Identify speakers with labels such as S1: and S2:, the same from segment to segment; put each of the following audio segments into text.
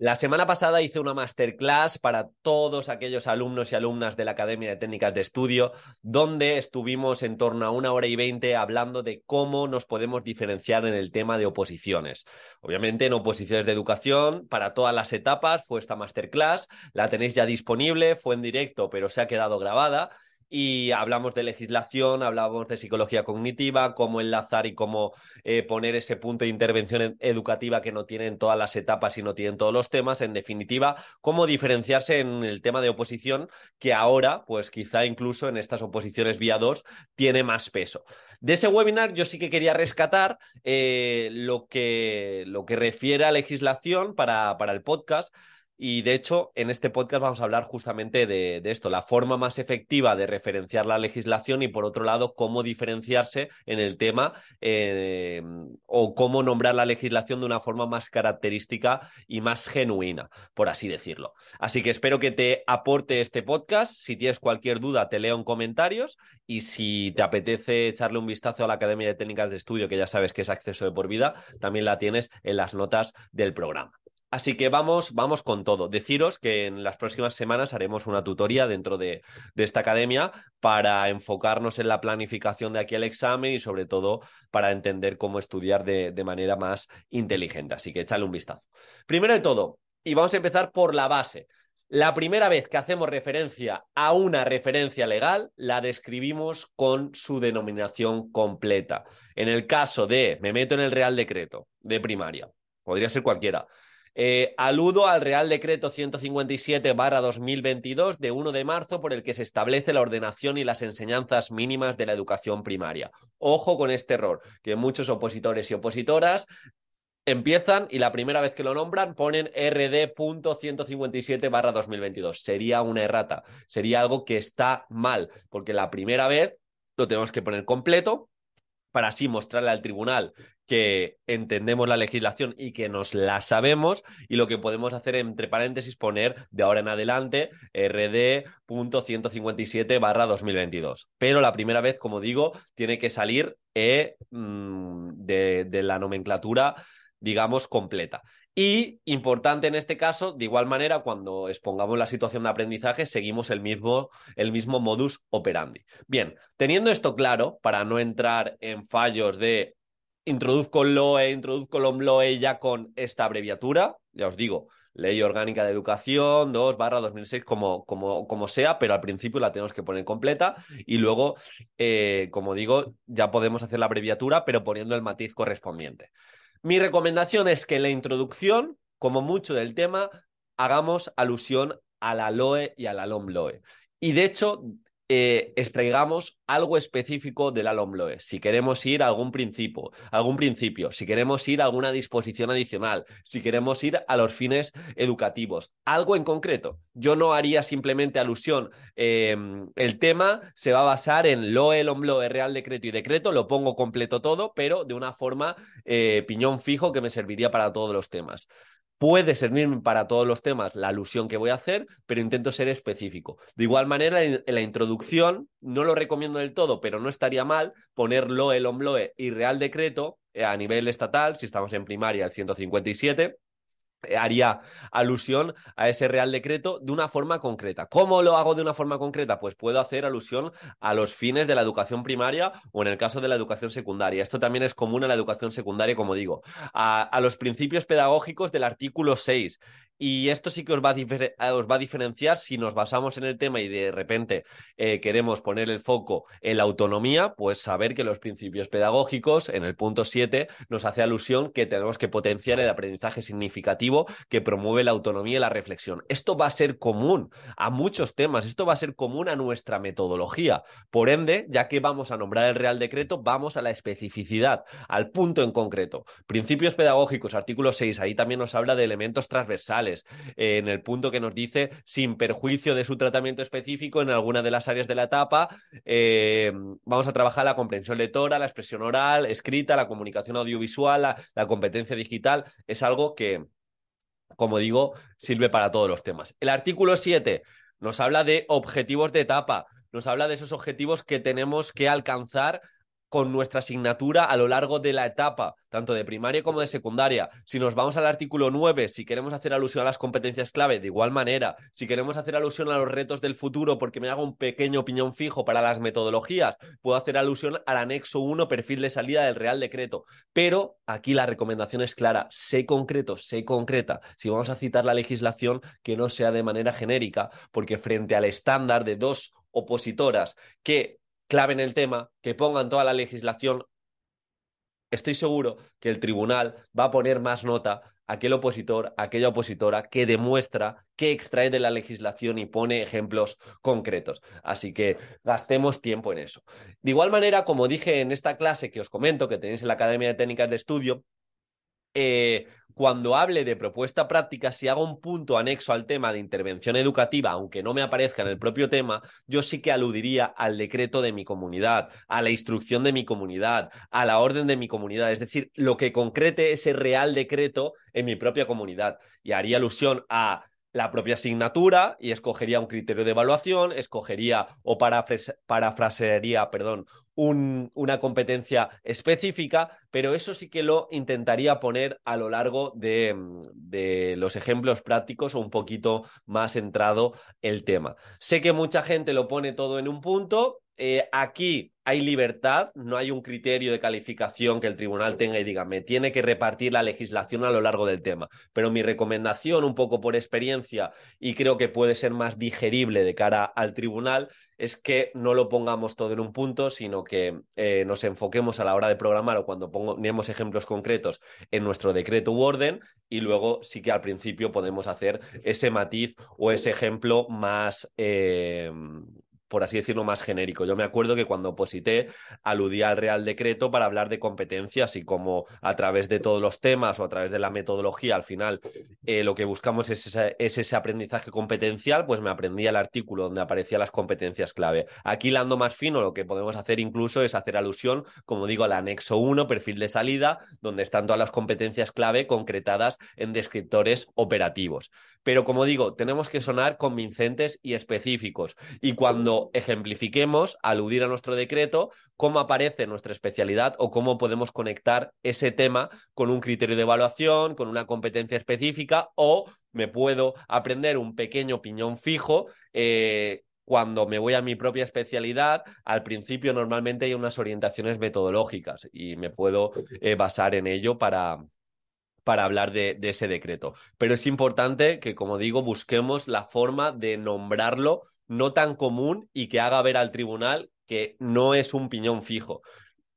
S1: la semana pasada hice una masterclass para todos aquellos alumnos y alumnas de la Academia de Técnicas de Estudio, donde estuvimos en torno a una hora y veinte hablando de cómo nos podemos diferenciar en el tema de oposiciones. Obviamente en oposiciones de educación, para todas las etapas fue esta masterclass, la tenéis ya disponible, fue en directo, pero se ha quedado grabada y hablamos de legislación, hablamos de psicología cognitiva, cómo enlazar y cómo eh, poner ese punto de intervención educativa que no tienen todas las etapas y no tienen todos los temas. En definitiva, cómo diferenciarse en el tema de oposición, que ahora, pues quizá incluso en estas oposiciones vía 2, tiene más peso. De ese webinar yo sí que quería rescatar eh, lo, que, lo que refiere a legislación para, para el podcast. Y de hecho, en este podcast vamos a hablar justamente de, esto, la forma más efectiva de referenciar la legislación y por otro lado, cómo diferenciarse en el tema eh, o cómo nombrar la legislación de una forma más característica y más genuina, por así decirlo. Así que espero que te aporte este podcast. Si tienes cualquier duda, te leo en comentarios y si te apetece echarle un vistazo a la Academia de Técnicas de Estudio, que ya sabes que es acceso de por vida, también la tienes en las notas del programa. Así que vamos, vamos con todo. Deciros que en las próximas semanas haremos una tutoría dentro de, esta academia para enfocarnos en la planificación de aquí al examen y sobre todo para entender cómo estudiar de, de manera más inteligente. Así que échale un vistazo. Primero de todo, y vamos a empezar por la base. La primera vez que hacemos referencia a una referencia legal, la describimos con su denominación completa. En el caso de, me meto en el Real Decreto de primaria, podría ser cualquiera eh, aludo al Real Decreto 157-2022 de 1 de marzo por el que se establece la ordenación y las enseñanzas mínimas de la educación primaria. Ojo con este error, que muchos opositores y opositoras empiezan y la primera vez que lo nombran ponen RD.157-2022. Sería una errata, sería algo que está mal, porque la primera vez lo tenemos que poner completo para así mostrarle al tribunal que entendemos la legislación y que nos la sabemos y lo que podemos hacer entre paréntesis poner de ahora en adelante rd.157 barra 2022. Pero la primera vez, como digo, tiene que salir e, mm, de, de la nomenclatura digamos, completa. Y importante en este caso, de igual manera, cuando expongamos la situación de aprendizaje, seguimos el mismo, el mismo modus operandi. Bien, teniendo esto claro, para no entrar en fallos de introduzco LOE, introduzco LOMLOE ya con esta abreviatura, ya os digo, Ley Orgánica de Educación 2 barra 2006, como, como, como, sea, pero al principio la tenemos que poner completa y luego, eh, como digo, ya podemos hacer la abreviatura, pero poniendo el matiz correspondiente. Mi recomendación es que en la introducción, como mucho del tema, hagamos alusión a la LOE y a la LOMLOE. Y de hecho, eh, extraigamos algo específico del LOMLOE. Si queremos ir a algún principio, algún principio, si queremos ir a alguna disposición adicional, si queremos ir a los fines educativos, algo en concreto. Yo no haría simplemente alusión. Em, el tema se va a basar en LOE, LOMLOE, Real Decreto y Decreto, lo pongo completo todo, pero de una forma eh, piñón fijo que me serviría para todos los temas. Puede servirme para todos los temas la alusión que voy a hacer, pero intento ser específico. De igual manera, en la introducción, no lo recomiendo del todo, pero no estaría mal ponerlo el OMLOE y Real Decreto eh, a nivel estatal, si estamos en primaria, el 157 eh, haría alusión a ese Real Decreto de una forma concreta. ¿Cómo lo hago de una forma concreta? Pues puedo hacer alusión a los fines de la educación primaria o en el caso de la educación secundaria. Esto también es común a la educación secundaria, como digo, a, los principios pedagógicos del artículo 6 y esto sí que os va, a eh, os va, a diferenciar si nos basamos en el tema y de repente eh, queremos poner el foco en la autonomía, pues saber que los principios pedagógicos en el punto 7 nos hace alusión que tenemos que potenciar el aprendizaje significativo que promueve la autonomía y la reflexión. Esto va a ser común a muchos temas, esto va a ser común a nuestra metodología. Por ende, ya que vamos a nombrar el Real Decreto, vamos a la especificidad, al punto en concreto. Principios pedagógicos, artículo 6, ahí también nos habla de elementos transversales en el punto que nos dice sin perjuicio de su tratamiento específico en alguna de las áreas de la etapa. Eh, vamos a trabajar la comprensión lectora, la expresión oral, escrita, la comunicación audiovisual, la, competencia digital. Es algo que, como digo, sirve para todos los temas. El artículo 7 nos habla de objetivos de etapa, nos habla de esos objetivos que tenemos que alcanzar con nuestra asignatura a lo largo de la etapa, tanto de primaria como de secundaria. Si nos vamos al artículo 9, si queremos hacer alusión a las competencias clave, de igual manera, si queremos hacer alusión a los retos del futuro porque me hago un pequeño opinión fijo para las metodologías, puedo hacer alusión al anexo 1, perfil de salida del Real Decreto. Pero aquí la recomendación es clara, sé concreto, sé concreta. Si vamos a citar la legislación, que no sea de manera genérica, porque frente al estándar de dos opositoras que claven el tema, que pongan toda la legislación, estoy seguro que el tribunal va a poner más nota a aquel opositor, a aquella opositora que demuestra, que extrae de la legislación y pone ejemplos concretos. Así que gastemos tiempo en eso. De igual manera, como dije en esta clase que os comento, que tenéis en la Academia de Técnicas de Estudio, eh, cuando hable de propuesta práctica, si hago un punto anexo al tema de intervención educativa, aunque no me aparezca en el propio tema, yo sí que aludiría al decreto de mi comunidad, a la instrucción de mi comunidad, a la orden de mi comunidad, es decir, lo que concrete ese real decreto en mi propia comunidad. Y haría alusión a la propia asignatura y escogería un criterio de evaluación, escogería o parafrasearía, perdón, una competencia específica, pero eso sí que lo intentaría poner a lo largo de, de, los ejemplos prácticos o un poquito más centrado el tema. Sé que mucha gente lo pone todo en un punto, eh, aquí hay libertad, no hay un criterio de calificación que el tribunal tenga y diga, me tiene que repartir la legislación a lo largo del tema. Pero mi recomendación, un poco por experiencia, y creo que puede ser más digerible de cara al tribunal, es que no lo pongamos todo en un punto, sino que eh, nos enfoquemos a la hora de programar o cuando pongamos ejemplos concretos en nuestro decreto u orden y luego sí que al principio podemos hacer ese matiz o ese ejemplo más... Eh, por así decirlo, más genérico. Yo me acuerdo que cuando oposité aludía al Real Decreto para hablar de competencias y como a través de todos los temas o a través de la metodología, al final eh, lo que buscamos es, ese aprendizaje competencial, pues me aprendí el artículo donde aparecían las competencias clave. Aquí, lando más fino, lo que podemos hacer incluso es hacer alusión, como digo, al anexo 1, perfil de salida, donde están todas las competencias clave concretadas en descriptores operativos. Pero como digo, tenemos que sonar convincentes y específicos. Y cuando ejemplifiquemos, aludir a nuestro decreto, cómo aparece nuestra especialidad o cómo podemos conectar ese tema con un criterio de evaluación, con una competencia específica o me puedo aprender un pequeño piñón fijo. Eh, cuando me voy a mi propia especialidad, al principio normalmente hay unas orientaciones metodológicas y me puedo eh, basar en ello para, para hablar de, de, ese decreto. Pero es importante que, como digo, busquemos la forma de nombrarlo no tan común y que haga ver al tribunal que no es un piñón fijo.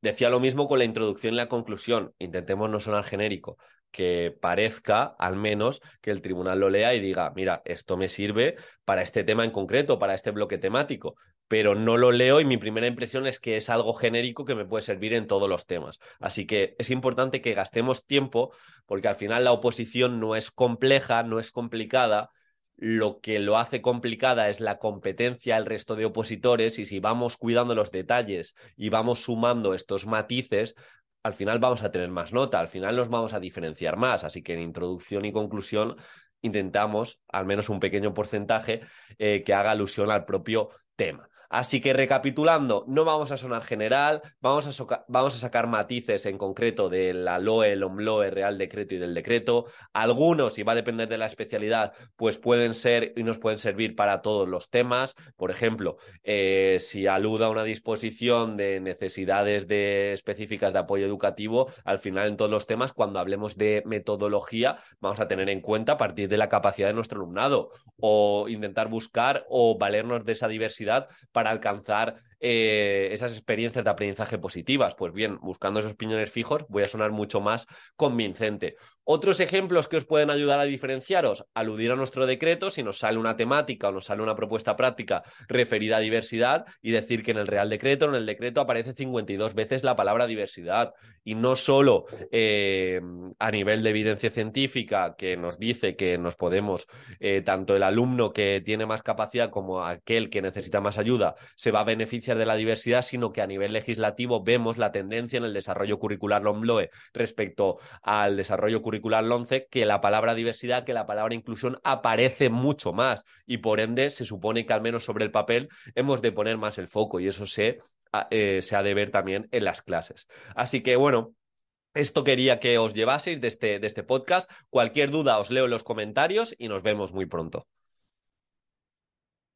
S1: Decía lo mismo con la introducción y la conclusión. Intentemos no sonar genérico, que parezca al menos que el tribunal lo lea y diga, mira, esto me sirve para este tema en concreto, para este bloque temático, pero no lo leo y mi primera impresión es que es algo genérico que me puede servir en todos los temas. Así que es importante que gastemos tiempo porque al final la oposición no es compleja, no es complicada, lo que lo hace complicada es la competencia al resto de opositores y si vamos cuidando los detalles y vamos sumando estos matices, al final vamos a tener más nota, al final nos vamos a diferenciar más. Así que en introducción y conclusión intentamos al menos un pequeño porcentaje eh, que haga alusión al propio tema. Así que recapitulando, no vamos a sonar general, vamos a, vamos a sacar matices en concreto de la LOE, el OMLOE, Real Decreto y del decreto. Algunos, y va a depender de la especialidad, pues pueden ser y nos pueden servir para todos los temas. Por ejemplo, eh, si aluda a una disposición de necesidades de, específicas de apoyo educativo, al final en todos los temas, cuando hablemos de metodología, vamos a tener en cuenta a partir de la capacidad de nuestro alumnado o intentar buscar o valernos de esa diversidad para alcanzar eh, esas experiencias de aprendizaje positivas. Pues bien, buscando esos piñones fijos voy a sonar mucho más convincente. Otros ejemplos que os pueden ayudar a diferenciaros, aludir a nuestro decreto si nos sale una temática o nos sale una propuesta práctica referida a diversidad y decir que en el Real Decreto, en el decreto aparece 52 veces la palabra diversidad y no solo eh, a nivel de evidencia científica que nos dice que nos podemos, eh, tanto el alumno que tiene más capacidad como aquel que necesita más ayuda, se va a beneficiar de la diversidad, sino que a nivel legislativo vemos la tendencia en el desarrollo curricular LOMLOE respecto al desarrollo curricular 11 que la palabra diversidad, que la palabra inclusión aparece mucho más y por ende se supone que al menos sobre el papel hemos de poner más el foco y eso se, eh, se ha de ver también en las clases. Así que bueno, esto quería que os llevaseis de este, de este podcast. Cualquier duda os leo en los comentarios y nos vemos muy pronto.